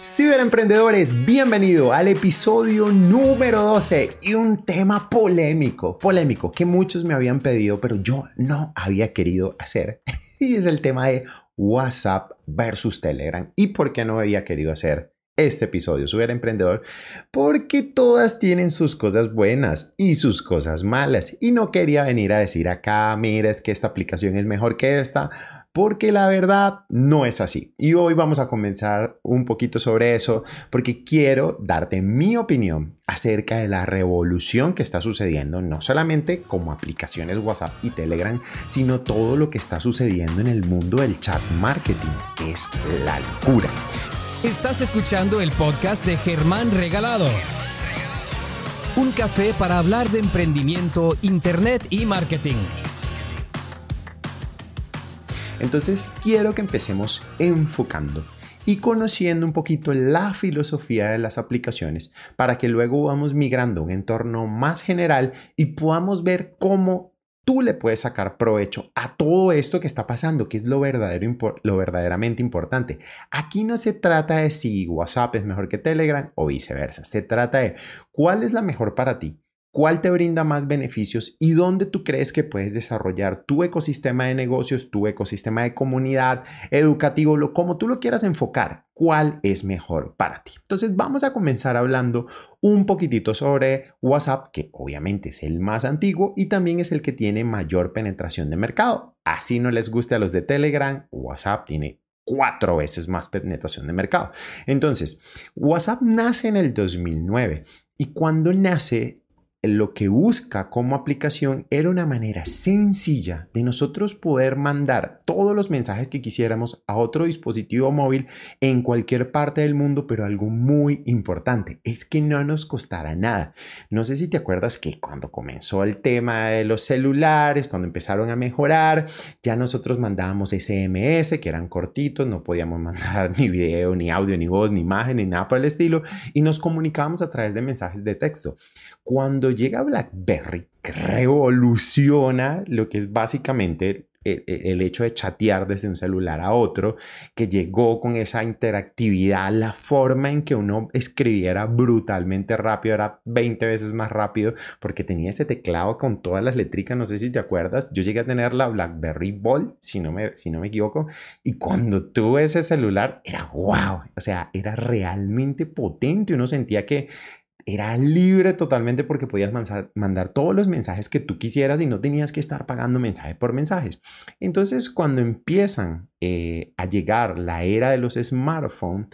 Ciberemprendedores, bienvenido al episodio número 12 y un tema polémico, polémico que muchos me habían pedido, pero yo no había querido hacer. Y es el tema de WhatsApp versus Telegram. ¿Y por qué no había querido hacer este episodio Ciberemprendedor? Porque todas tienen sus cosas buenas y sus cosas malas. Y no quería venir a decir acá, mira, es que esta aplicación es mejor que esta porque la verdad no es así. Y hoy vamos a comenzar un poquito sobre eso porque quiero darte mi opinión acerca de la revolución que está sucediendo, no solamente como aplicaciones WhatsApp y Telegram, sino todo lo que está sucediendo en el mundo del chat marketing, que es la locura. Estás escuchando el podcast de Germán Regalado. Un café para hablar de emprendimiento, internet y marketing. Entonces quiero que empecemos enfocando y conociendo un poquito la filosofía de las aplicaciones para que luego vamos migrando a un entorno más general y podamos ver cómo tú le puedes sacar provecho a todo esto que está pasando, que es lo, verdadero, lo verdaderamente importante. Aquí no se trata de si WhatsApp es mejor que Telegram o viceversa, se trata de cuál es la mejor para ti cuál te brinda más beneficios y dónde tú crees que puedes desarrollar tu ecosistema de negocios, tu ecosistema de comunidad, educativo, lo, como tú lo quieras enfocar, cuál es mejor para ti. Entonces vamos a comenzar hablando un poquitito sobre WhatsApp, que obviamente es el más antiguo y también es el que tiene mayor penetración de mercado. Así no les guste a los de Telegram, WhatsApp tiene cuatro veces más penetración de mercado. Entonces, WhatsApp nace en el 2009 y cuando nace lo que busca como aplicación era una manera sencilla de nosotros poder mandar todos los mensajes que quisiéramos a otro dispositivo móvil en cualquier parte del mundo, pero algo muy importante es que no nos costara nada. No sé si te acuerdas que cuando comenzó el tema de los celulares, cuando empezaron a mejorar, ya nosotros mandábamos SMS que eran cortitos, no podíamos mandar ni video, ni audio, ni voz, ni imagen, ni nada por el estilo, y nos comunicábamos a través de mensajes de texto. Cuando llega BlackBerry, revoluciona lo que es básicamente el, hecho de chatear desde un celular a otro, que llegó con esa interactividad, la forma en que uno escribiera brutalmente rápido, era 20 veces más rápido, porque tenía ese teclado con todas las letricas, no sé si te acuerdas, yo llegué a tener la BlackBerry Bold, si no me, si no me equivoco, y cuando tuve ese celular, era wow, o sea, era realmente potente, uno sentía que era libre totalmente porque podías mandar, todos los mensajes que tú quisieras y no tenías que estar pagando mensaje por mensajes. Entonces, cuando empiezan eh, a llegar la era de los smartphones,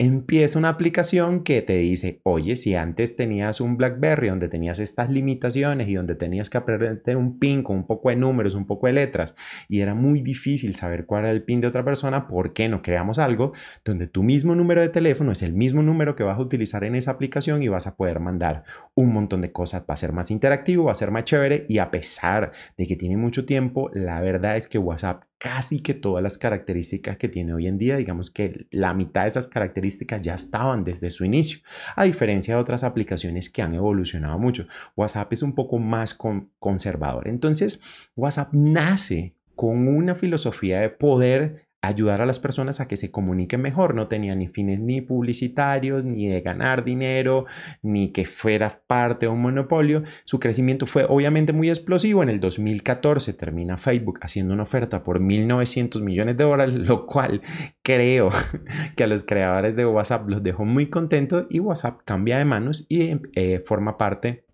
empieza una aplicación que te dice, oye, si antes tenías un BlackBerry donde tenías estas limitaciones y donde tenías que aprender un pin con un poco de números, un poco de letras, y era muy difícil saber cuál era el pin de otra persona, ¿por qué no creamos algo donde tu mismo número de teléfono es el mismo número que vas a utilizar en esa aplicación y vas a poder mandar un montón de cosas? Va a ser más interactivo, va a ser más chévere y a pesar de que tiene mucho tiempo, la verdad es que WhatsApp casi que todas las características que tiene hoy en día, digamos que la mitad de esas características ya estaban desde su inicio, a diferencia de otras aplicaciones que han evolucionado mucho. WhatsApp es un poco más conservador. Entonces, WhatsApp nace con una filosofía de poder ayudar a las personas a que se comuniquen mejor. No tenía ni fines ni publicitarios, ni de ganar dinero, ni que fuera parte de un monopolio. Su crecimiento fue obviamente muy explosivo. En el 2014 termina Facebook haciendo una oferta por 1.900 millones de dólares, lo cual creo que a los creadores de WhatsApp los dejó muy contentos y WhatsApp cambia de manos y eh, forma parte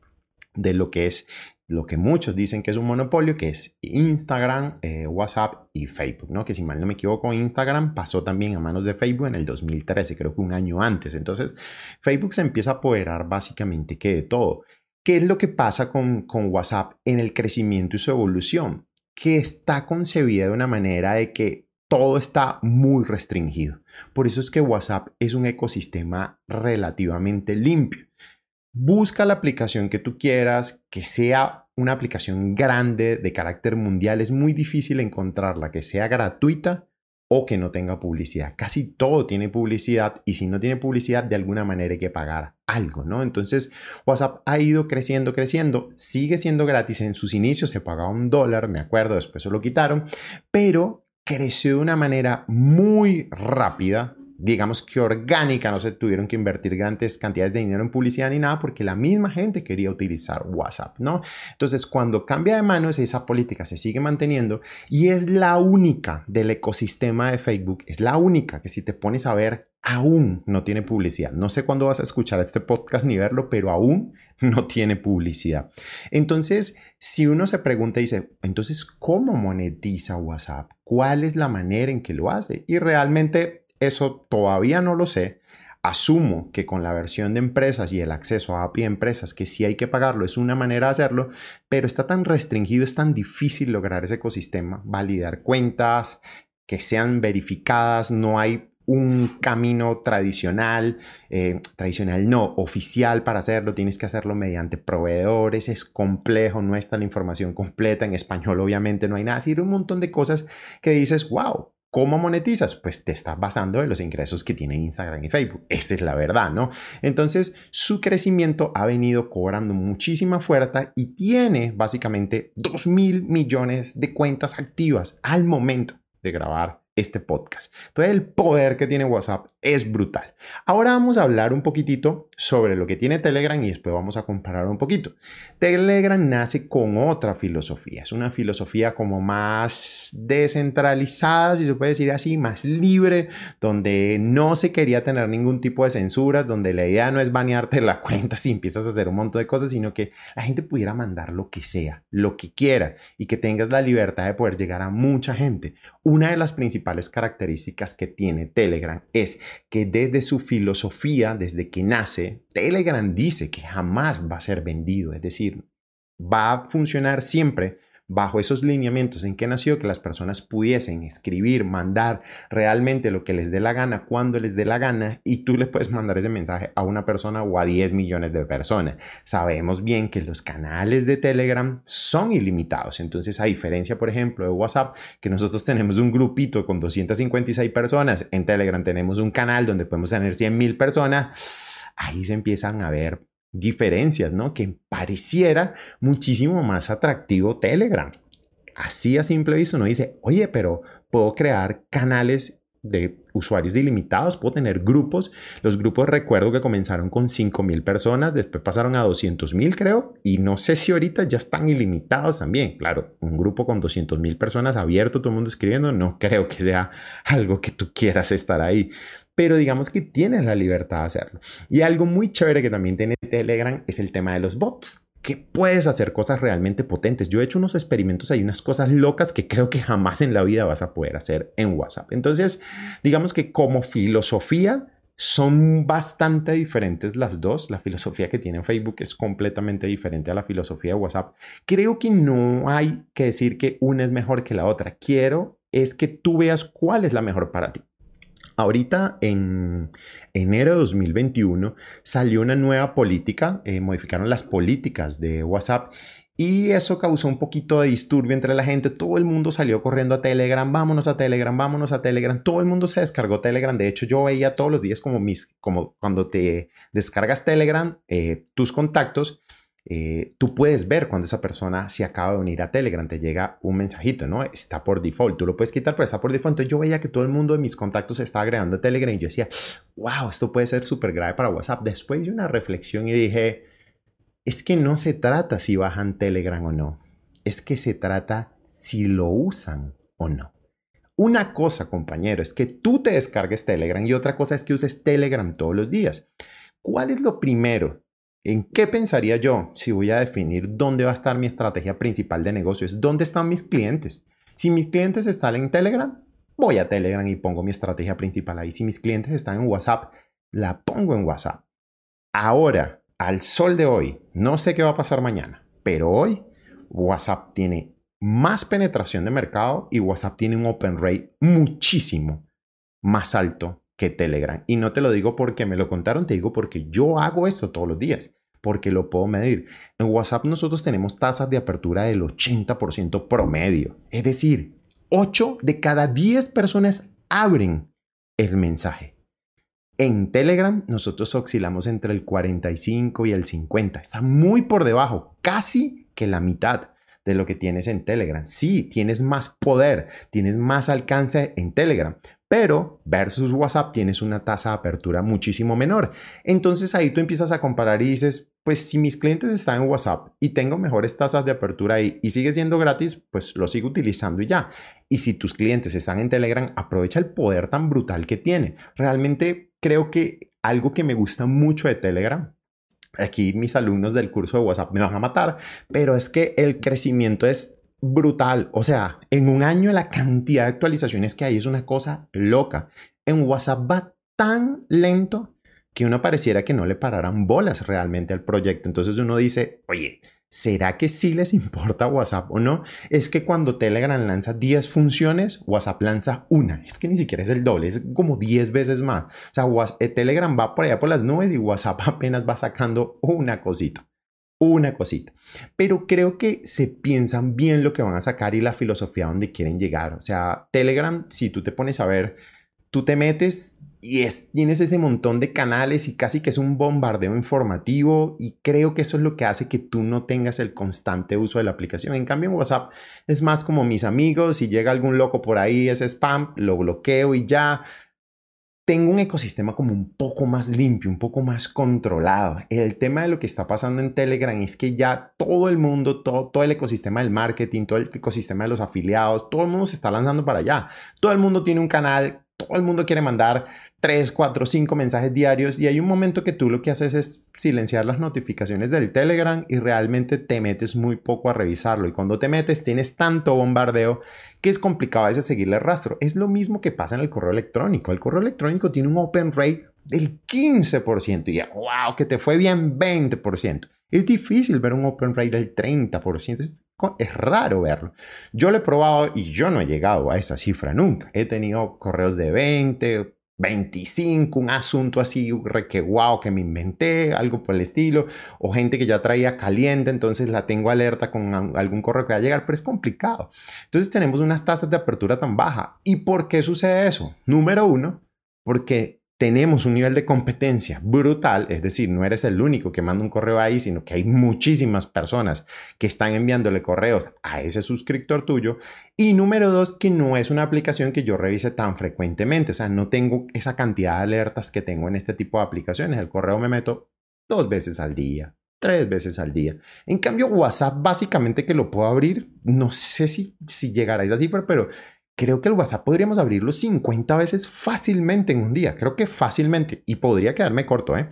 de lo que es lo que muchos dicen que es un monopolio, que es Instagram, eh, WhatsApp y Facebook, ¿no? Que si mal no me equivoco, Instagram pasó también a manos de Facebook en el 2013, creo que un año antes. Entonces, Facebook se empieza a apoderar básicamente que de todo. ¿Qué es lo que pasa con, con WhatsApp en el crecimiento y su evolución? Que está concebida de una manera de que todo está muy restringido. Por eso es que WhatsApp es un ecosistema relativamente limpio. Busca la aplicación que tú quieras, que sea una aplicación grande de carácter mundial. Es muy difícil encontrarla que sea gratuita o que no tenga publicidad. Casi todo tiene publicidad y si no tiene publicidad de alguna manera hay que pagar algo, ¿no? Entonces WhatsApp ha ido creciendo, creciendo, sigue siendo gratis. En sus inicios se pagaba un dólar, me acuerdo, después se lo quitaron, pero creció de una manera muy rápida digamos que orgánica, no se tuvieron que invertir grandes cantidades de dinero en publicidad ni nada porque la misma gente quería utilizar WhatsApp, ¿no? Entonces, cuando cambia de manos, esa política se sigue manteniendo y es la única del ecosistema de Facebook, es la única que si te pones a ver aún no tiene publicidad. No sé cuándo vas a escuchar este podcast ni verlo, pero aún no tiene publicidad. Entonces, si uno se pregunta y dice, entonces, ¿cómo monetiza WhatsApp? ¿Cuál es la manera en que lo hace? Y realmente eso todavía no lo sé. Asumo que con la versión de empresas y el acceso a API empresas, que sí hay que pagarlo, es una manera de hacerlo, pero está tan restringido, es tan difícil lograr ese ecosistema, validar cuentas, que sean verificadas, no hay un camino tradicional, eh, tradicional no, oficial para hacerlo, tienes que hacerlo mediante proveedores, es complejo, no está la información completa, en español obviamente no hay nada, así un montón de cosas que dices, wow, ¿Cómo monetizas? Pues te estás basando en los ingresos que tiene Instagram y Facebook. Esa es la verdad, ¿no? Entonces, su crecimiento ha venido cobrando muchísima fuerza y tiene básicamente 2 mil millones de cuentas activas al momento de grabar este podcast. Entonces el poder que tiene WhatsApp es brutal. Ahora vamos a hablar un poquitito sobre lo que tiene Telegram y después vamos a comparar un poquito. Telegram nace con otra filosofía. Es una filosofía como más descentralizada, si se puede decir así, más libre, donde no se quería tener ningún tipo de censuras, donde la idea no es banearte la cuenta si empiezas a hacer un montón de cosas, sino que la gente pudiera mandar lo que sea, lo que quiera y que tengas la libertad de poder llegar a mucha gente. Una de las principales características que tiene Telegram es que desde su filosofía, desde que nace, Telegram dice que jamás va a ser vendido, es decir, va a funcionar siempre bajo esos lineamientos en que nació, que las personas pudiesen escribir, mandar realmente lo que les dé la gana, cuando les dé la gana, y tú le puedes mandar ese mensaje a una persona o a 10 millones de personas. Sabemos bien que los canales de Telegram son ilimitados, entonces a diferencia, por ejemplo, de WhatsApp, que nosotros tenemos un grupito con 256 personas, en Telegram tenemos un canal donde podemos tener 100 mil personas, ahí se empiezan a ver diferencias, ¿no? Que pareciera muchísimo más atractivo Telegram. Así a simple vista uno dice, oye, pero puedo crear canales de usuarios ilimitados, puedo tener grupos. Los grupos recuerdo que comenzaron con 5.000 personas, después pasaron a 200.000 creo, y no sé si ahorita ya están ilimitados también. Claro, un grupo con 200.000 personas abierto, todo el mundo escribiendo, no creo que sea algo que tú quieras estar ahí pero digamos que tienes la libertad de hacerlo. Y algo muy chévere que también tiene Telegram es el tema de los bots que puedes hacer cosas realmente potentes. Yo he hecho unos experimentos, hay unas cosas locas que creo que jamás en la vida vas a poder hacer en WhatsApp. Entonces, digamos que como filosofía son bastante diferentes las dos. La filosofía que tiene Facebook es completamente diferente a la filosofía de WhatsApp. Creo que no hay que decir que una es mejor que la otra. Quiero es que tú veas cuál es la mejor para ti. Ahorita en enero de 2021 salió una nueva política, eh, modificaron las políticas de WhatsApp y eso causó un poquito de disturbio entre la gente. Todo el mundo salió corriendo a Telegram, vámonos a Telegram, vámonos a Telegram. Todo el mundo se descargó Telegram. De hecho, yo veía todos los días como mis, como cuando te descargas Telegram, eh, tus contactos eh, tú puedes ver cuando esa persona se acaba de unir a Telegram, te llega un mensajito, ¿no? Está por default, tú lo puedes quitar, pero está por default. Entonces yo veía que todo el mundo de mis contactos estaba agregando a Telegram y yo decía, wow, esto puede ser súper grave para WhatsApp. Después de una reflexión y dije, es que no se trata si bajan Telegram o no, es que se trata si lo usan o no. Una cosa, compañero, es que tú te descargues Telegram y otra cosa es que uses Telegram todos los días. ¿Cuál es lo primero ¿En qué pensaría yo si voy a definir dónde va a estar mi estrategia principal de negocios? ¿Dónde están mis clientes? Si mis clientes están en Telegram, voy a Telegram y pongo mi estrategia principal ahí. Si mis clientes están en WhatsApp, la pongo en WhatsApp. Ahora, al sol de hoy, no sé qué va a pasar mañana, pero hoy WhatsApp tiene más penetración de mercado y WhatsApp tiene un open rate muchísimo más alto que Telegram. Y no te lo digo porque me lo contaron, te digo porque yo hago esto todos los días, porque lo puedo medir. En WhatsApp nosotros tenemos tasas de apertura del 80% promedio. Es decir, 8 de cada 10 personas abren el mensaje. En Telegram nosotros oscilamos entre el 45 y el 50. Está muy por debajo, casi que la mitad de lo que tienes en Telegram. Sí, tienes más poder, tienes más alcance en Telegram, pero versus WhatsApp tienes una tasa de apertura muchísimo menor. Entonces ahí tú empiezas a comparar y dices, pues si mis clientes están en WhatsApp y tengo mejores tasas de apertura ahí y sigue siendo gratis, pues lo sigo utilizando y ya. Y si tus clientes están en Telegram, aprovecha el poder tan brutal que tiene. Realmente creo que algo que me gusta mucho de Telegram aquí mis alumnos del curso de WhatsApp me van a matar, pero es que el crecimiento es brutal. O sea, en un año la cantidad de actualizaciones que hay es una cosa loca. En WhatsApp va tan lento que uno pareciera que no le pararan bolas realmente al proyecto. Entonces uno dice, oye, ¿será que sí les importa WhatsApp o no? Es que cuando Telegram lanza 10 funciones, WhatsApp lanza una. Es que ni siquiera es el doble, es como 10 veces más. O sea, eh, Telegram va por allá por las nubes y WhatsApp apenas va sacando una cosita. Una cosita. Pero creo que se piensan bien lo que van a sacar y la filosofía donde quieren llegar. O sea, Telegram, si tú te pones a ver, tú te metes y tienes ese montón de canales y casi que es un bombardeo informativo y creo que eso es lo que hace que tú no tengas el constante uso de la aplicación. En cambio WhatsApp es más como mis amigos, si llega algún loco por ahí, es spam, lo bloqueo y ya. Tengo un ecosistema como un poco más limpio, un poco más controlado. El tema de lo que está pasando en Telegram es que ya todo el mundo, todo, el ecosistema del marketing, todo el ecosistema de los afiliados, todo el mundo se está lanzando para allá. Todo el mundo tiene un canal, todo el mundo quiere mandar 3, 4, 5 mensajes diarios y hay un momento que tú lo que haces es silenciar las notificaciones del Telegram y realmente te metes muy poco a revisarlo y cuando te metes tienes tanto bombardeo que es complicado a veces seguirle el rastro. Es lo mismo que pasa en el correo electrónico. El correo electrónico tiene un open rate del 15% y ya, wow, que te fue bien 20%. Es difícil ver un open rate del 30%. Es raro verlo. Yo lo he probado y yo no he llegado a esa cifra nunca. He tenido correos de 20, 25, un asunto así, que wow, que me inventé, algo por el estilo, o gente que ya traía caliente, entonces la tengo alerta con algún correo que va a llegar, pero es complicado. Entonces tenemos unas tasas de apertura tan baja. ¿Y por qué sucede eso? Número uno, porque tenemos un nivel de competencia brutal, es decir, no eres el único que manda un correo ahí, sino que hay muchísimas personas que están enviándole correos a ese suscriptor tuyo. Y número dos, que no es una aplicación que yo revise tan frecuentemente, o sea, no tengo esa cantidad de alertas que tengo en este tipo de aplicaciones. El correo me meto dos veces al día, tres veces al día. En cambio, WhatsApp básicamente que lo puedo abrir, no sé si, si llegará a esa cifra, pero creo que el WhatsApp podríamos abrirlo 50 veces fácilmente en un día. Creo que fácilmente. Y podría quedarme corto, ¿eh?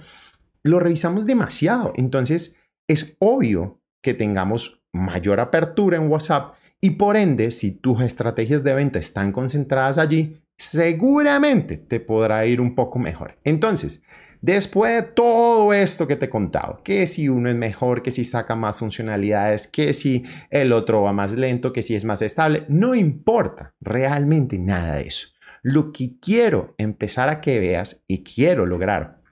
Lo revisamos demasiado. Entonces, es obvio que tengamos mayor apertura en WhatsApp y por ende, si tus estrategias de venta están concentradas allí, seguramente te podrá ir un poco mejor. Entonces, Después de todo esto que te he contado, que si uno es mejor, que si saca más funcionalidades, que si el otro va más lento, que si es más estable, no importa realmente nada de eso. Lo que quiero empezar a que veas y quiero lograr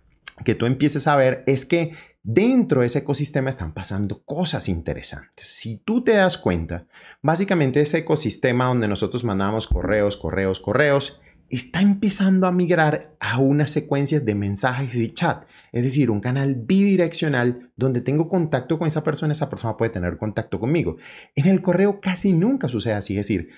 que tú empieces a ver es que dentro de ese ecosistema están pasando cosas interesantes. Si tú te das cuenta, básicamente ese ecosistema donde nosotros mandamos correos, correos, correos, está empezando a migrar a unas secuencias de mensajes y chat. Es decir, un canal bidireccional donde tengo contacto con esa persona, esa persona puede tener contacto conmigo. En el correo casi nunca sucede así. Es decir,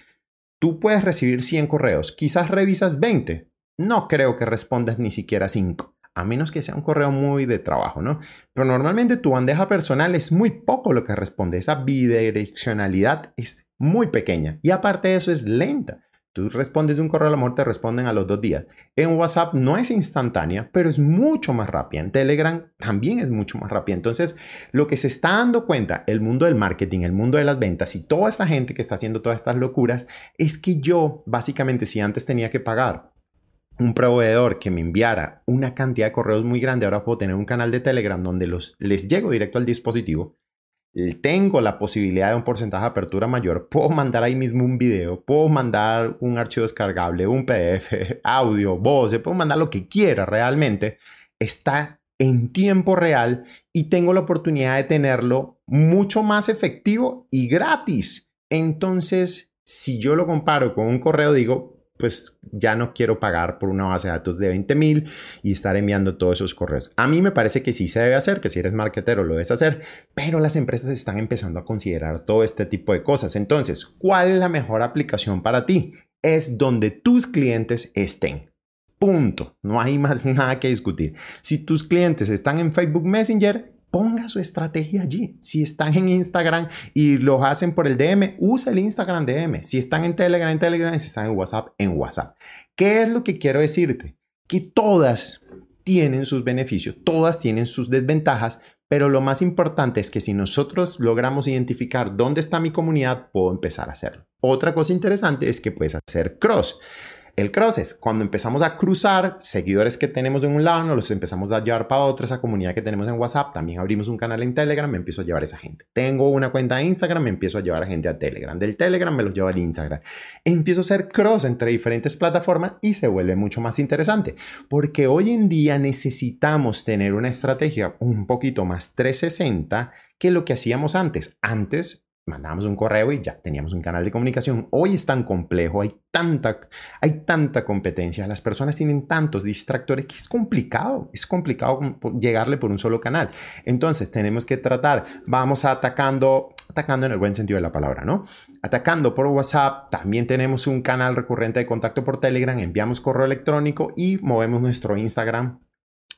tú puedes recibir 100 correos, quizás revisas 20. No creo que respondas ni siquiera 5 a menos que sea un correo muy de trabajo, ¿no? Pero normalmente tu bandeja personal es muy poco lo que responde. Esa bidireccionalidad es muy pequeña y aparte de eso es lenta. Tú respondes de un correo al amor, te responden a los dos días. En WhatsApp no es instantánea, pero es mucho más rápida. En Telegram también es mucho más rápida. Entonces, lo que se está dando cuenta el mundo del marketing, el mundo de las ventas y toda esta gente que está haciendo todas estas locuras, es que yo, básicamente, si antes tenía que pagar un proveedor que me enviara una cantidad de correos muy grande, ahora puedo tener un canal de Telegram donde los, les llego directo al dispositivo tengo la posibilidad de un porcentaje de apertura mayor, puedo mandar ahí mismo un video, puedo mandar un archivo descargable, un PDF, audio, voz, puedo mandar lo que quiera realmente, está en tiempo real y tengo la oportunidad de tenerlo mucho más efectivo y gratis. Entonces, si yo lo comparo con un correo, digo, pues ya no quiero pagar por una base de datos de 20 mil y estar enviando todos esos correos. A mí me parece que sí se debe hacer, que si eres marketero lo debes hacer, pero las empresas están empezando a considerar todo este tipo de cosas. Entonces, ¿cuál es la mejor aplicación para ti? es donde tus clientes estén. Punto. No hay más nada que discutir. Si tus clientes están en Facebook Messenger, ponga su estrategia allí. Si están en Instagram y lo hacen por el DM, usa el Instagram DM. Si están en Telegram, en Telegram. Si están en WhatsApp, en WhatsApp. ¿Qué es lo que quiero decirte? Que todas tienen sus beneficios, todas tienen sus desventajas, pero lo más importante es que si nosotros logramos identificar dónde está mi comunidad, puedo empezar a hacerlo. Otra cosa interesante es que puedes hacer cross. El cross es cuando empezamos a cruzar seguidores que tenemos de un lado, nos los empezamos a llevar para otro, esa comunidad que tenemos en WhatsApp, también abrimos un canal en Telegram, me empiezo a llevar a esa gente. Tengo una cuenta de Instagram, me empiezo a llevar a gente a Telegram. Del Telegram me los llevo al Instagram. empiezo a hacer cross entre diferentes plataformas y se vuelve mucho más interesante, porque hoy en día necesitamos tener una estrategia un poquito más 360 que lo que hacíamos antes. Antes mandábamos un correo y ya teníamos un canal de comunicación. Hoy es tan complejo, hay tanta, hay tanta competencia, las personas tienen tantos distractores que es complicado, es complicado llegarle por un solo canal. Entonces tenemos que tratar, vamos atacando, atacando en el buen sentido de la palabra, ¿no? Atacando por WhatsApp, también tenemos un canal recurrente de contacto por Telegram, enviamos correo electrónico y movemos nuestro Instagram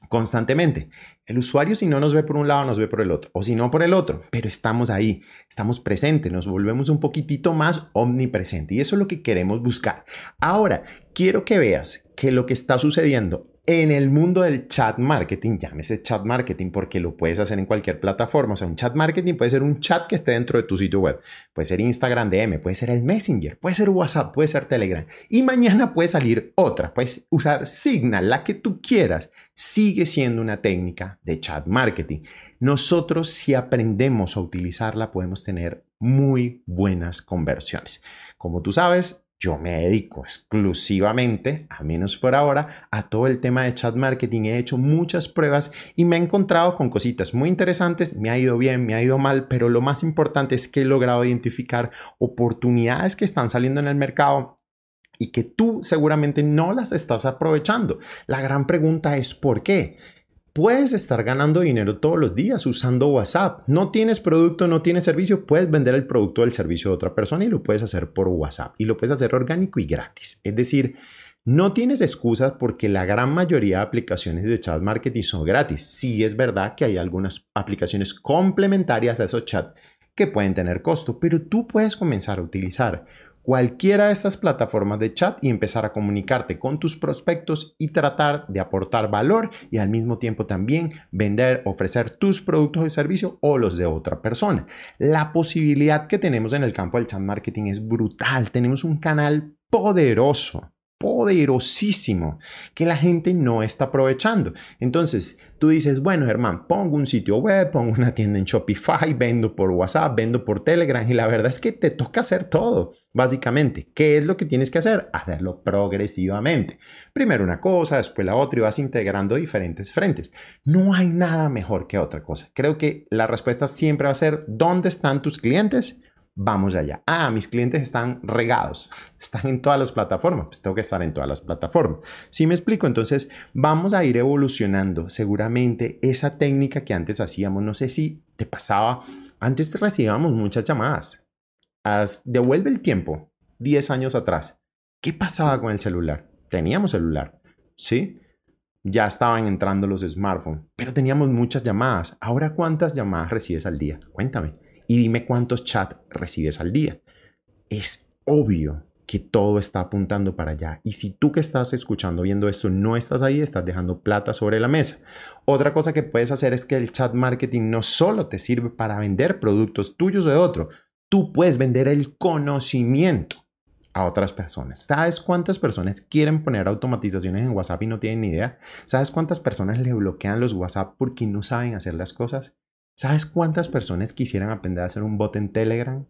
constantemente. El usuario si no nos ve por un lado, nos ve por el otro, o si no por el otro, pero estamos ahí, estamos presentes, nos volvemos un poquitito más omnipresente y eso es lo que queremos buscar. Ahora, quiero que veas que lo que está sucediendo en el mundo del chat marketing, llámese chat marketing porque lo puedes hacer en cualquier plataforma, o sea, un chat marketing puede ser un chat que esté dentro de tu sitio web, puede ser Instagram DM, puede ser el Messenger, puede ser WhatsApp, puede ser Telegram y mañana puede salir otra, puedes usar Signal, la que tú quieras, sigue siendo una técnica de chat marketing. Nosotros si aprendemos a utilizarla podemos tener muy buenas conversiones. Como tú sabes, yo me dedico exclusivamente, a menos por ahora, a todo el tema de chat marketing. He hecho muchas pruebas y me he encontrado con cositas muy interesantes. Me ha ido bien, me ha ido mal, pero lo más importante es que he logrado identificar oportunidades que están saliendo en el mercado y que tú seguramente no las estás aprovechando. La gran pregunta es ¿por qué? Puedes estar ganando dinero todos los días usando WhatsApp. No tienes producto, no tienes servicio, puedes vender el producto o el servicio de otra persona y lo puedes hacer por WhatsApp y lo puedes hacer orgánico y gratis. Es decir, no tienes excusas porque la gran mayoría de aplicaciones de chat marketing son gratis. Sí es verdad que hay algunas aplicaciones complementarias a esos chats que pueden tener costo, pero tú puedes comenzar a utilizar cualquiera de estas plataformas de chat y empezar a comunicarte con tus prospectos y tratar de aportar valor y al mismo tiempo también vender, ofrecer tus productos de servicio o los de otra persona. La posibilidad que tenemos en el campo del chat marketing es brutal. Tenemos un canal poderoso poderosísimo que la gente no está aprovechando. Entonces, tú dices, bueno, Germán, pongo un sitio web, pongo una tienda en Shopify, vendo por WhatsApp, vendo por Telegram y la verdad es que te toca hacer todo, básicamente. ¿Qué es lo que tienes que hacer? Hacerlo progresivamente. Primero una cosa, después la otra y vas integrando diferentes frentes. No hay nada mejor que otra cosa. Creo que la respuesta siempre va a ser, ¿dónde están tus clientes? Vamos allá. Ah, mis clientes están regados, están en todas las plataformas, pues tengo que estar en todas las plataformas. Si me explico, entonces vamos a ir evolucionando. Seguramente esa técnica que antes hacíamos, no sé si te pasaba, antes recibíamos muchas llamadas. devuelve el tiempo, 10 años atrás. ¿Qué pasaba con el celular? Teníamos celular, ¿sí? Ya estaban entrando los smartphones, pero teníamos muchas llamadas. Ahora, ¿cuántas llamadas recibes al día? Cuéntame y dime cuántos chats recibes al día. Es obvio que todo está apuntando para allá. Y si tú que estás escuchando, viendo esto, no estás ahí, estás dejando plata sobre la mesa. Otra cosa que puedes hacer es que el chat marketing no solo te sirve para vender productos tuyos o de otro, tú puedes vender el conocimiento a otras personas. ¿Sabes cuántas personas quieren poner automatizaciones en WhatsApp y no tienen ni idea? ¿Sabes cuántas personas le bloquean los WhatsApp porque no saben hacer las cosas? ¿Sabes cuántas personas quisieran aprender a hacer un bot en Telegram?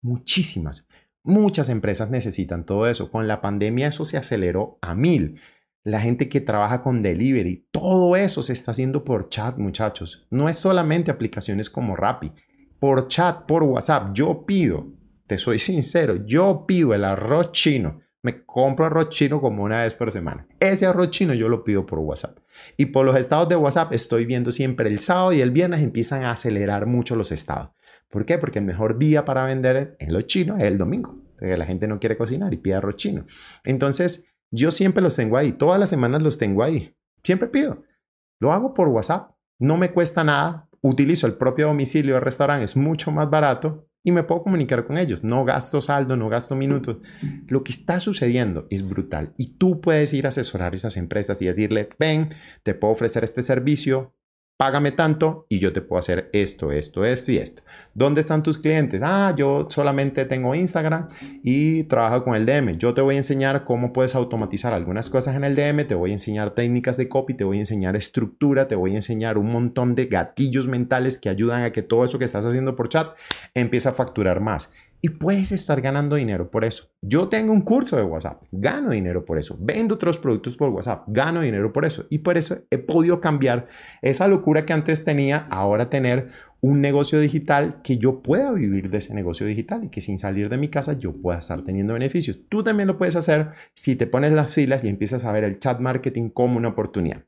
Muchísimas. Muchas empresas necesitan todo eso. Con la pandemia eso se aceleró a mil. La gente que trabaja con delivery, todo eso se está haciendo por chat, muchachos. No es solamente aplicaciones como Rappi. Por chat, por WhatsApp. Yo pido, te soy sincero, yo pido el arroz chino me compro arroz chino como una vez por semana. Ese arroz chino yo lo pido por WhatsApp. Y por los estados de WhatsApp estoy viendo siempre el sábado y el viernes empiezan a acelerar mucho los estados. ¿Por qué? Porque el mejor día para vender en los chinos es el domingo. que la gente no quiere cocinar y pide arroz chino. Entonces, yo siempre los tengo ahí, todas las semanas los tengo ahí. Siempre pido. Lo hago por WhatsApp, no me cuesta nada, utilizo el propio domicilio del restaurante, es mucho más barato y me puedo comunicar con ellos. No gasto saldo, no gasto minutos. Lo que está sucediendo es brutal y tú puedes ir a asesorar esas empresas y decirle, ven, te puedo ofrecer este servicio, págame tanto y yo te puedo hacer esto, esto, esto y esto. ¿Dónde están tus clientes? Ah, yo solamente tengo Instagram y trabajo con el DM. Yo te voy a enseñar cómo puedes automatizar algunas cosas en el DM, te voy a enseñar técnicas de copy, te voy a enseñar estructura, te voy a enseñar un montón de gatillos mentales que ayudan a que todo eso que estás haciendo por chat empiece a facturar más y puedes estar ganando dinero por eso. Yo tengo un curso de WhatsApp, gano dinero por eso. Vendo otros productos por WhatsApp, gano dinero por eso. Y por eso he podido cambiar esa locura que antes tenía, ahora tener un negocio digital que yo pueda vivir de ese negocio digital y que sin salir de mi casa yo pueda estar teniendo beneficios. Tú también lo puedes hacer si te pones las filas y empiezas a ver el chat marketing como una oportunidad.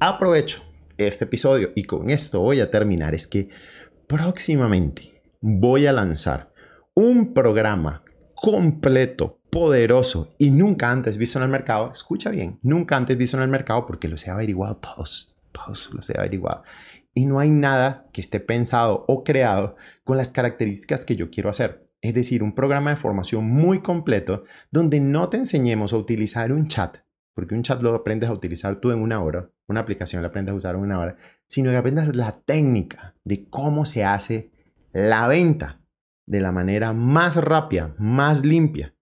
Aprovecho este episodio y con esto voy a terminar. Es que próximamente voy a lanzar un programa completo, poderoso y nunca antes visto en el mercado, escucha bien, nunca antes visto en el mercado porque los he averiguado todos, todos los he averiguado. Y no hay nada que esté pensado o creado con las características que yo quiero hacer. Es decir, un programa de formación muy completo donde no te enseñemos a utilizar un chat, porque un chat lo aprendes a utilizar tú en una hora, una aplicación la aprendes a usar en una hora, sino que aprendas la técnica de cómo se hace la venta de la manera más rápida, más limpia,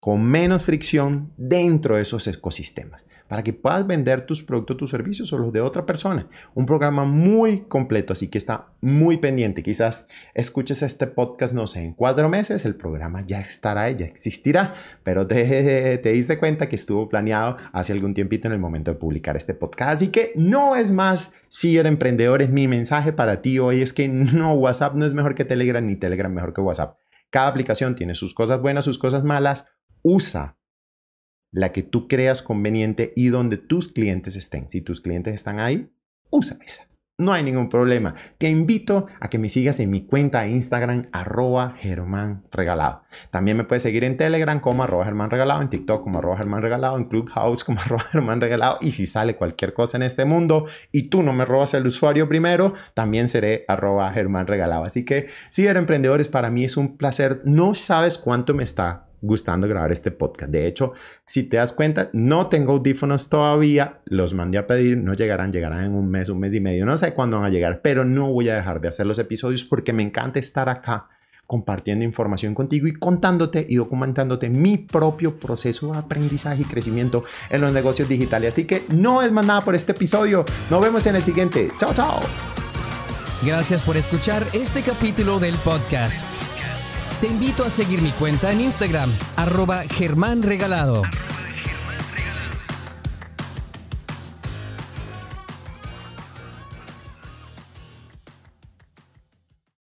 con menos fricción dentro de esos ecosistemas, para que puedas vender tus productos, tus servicios o los de otra persona. Un programa muy completo, así que está muy pendiente. Quizás escuches este podcast, no sé, en cuatro meses el programa ya estará, ya existirá, pero te, te diste cuenta que estuvo planeado hace algún tiempito en el momento de publicar este podcast. Así que no es más emprendedor, es mi mensaje para ti hoy es que no, WhatsApp no es mejor que Telegram ni Telegram mejor que WhatsApp. Cada aplicación tiene sus cosas buenas, sus cosas malas usa la que tú creas conveniente y donde tus clientes estén. Si tus clientes están ahí, usa esa. No hay ningún problema. Te invito a que me sigas en mi cuenta de Instagram, arroba Germán Regalado. También me puedes seguir en Telegram como arroba Germán Regalado, en TikTok como arroba Germán Regalado, en Clubhouse como arroba Germán Regalado. Y si sale cualquier cosa en este mundo y tú no me robas el usuario primero, también seré arroba Germán Regalado. Así que si emprendedores, para mí es un placer. No sabes cuánto me está gustando grabar este podcast. De hecho, si te das cuenta, no tengo audífonos todavía, los mandé a pedir, no llegarán, llegarán en un mes, un mes y medio, no sé cuándo van a llegar, pero no voy a dejar de hacer los episodios porque me encanta estar acá compartiendo información contigo y contándote y documentándote mi propio proceso de aprendizaje y crecimiento en los negocios digitales. Así que no es más nada por este episodio. Nos vemos en el siguiente. Chao, chao. Gracias por escuchar este capítulo del podcast. Te invito a seguir mi cuenta en Instagram, arroba Germán Regalado.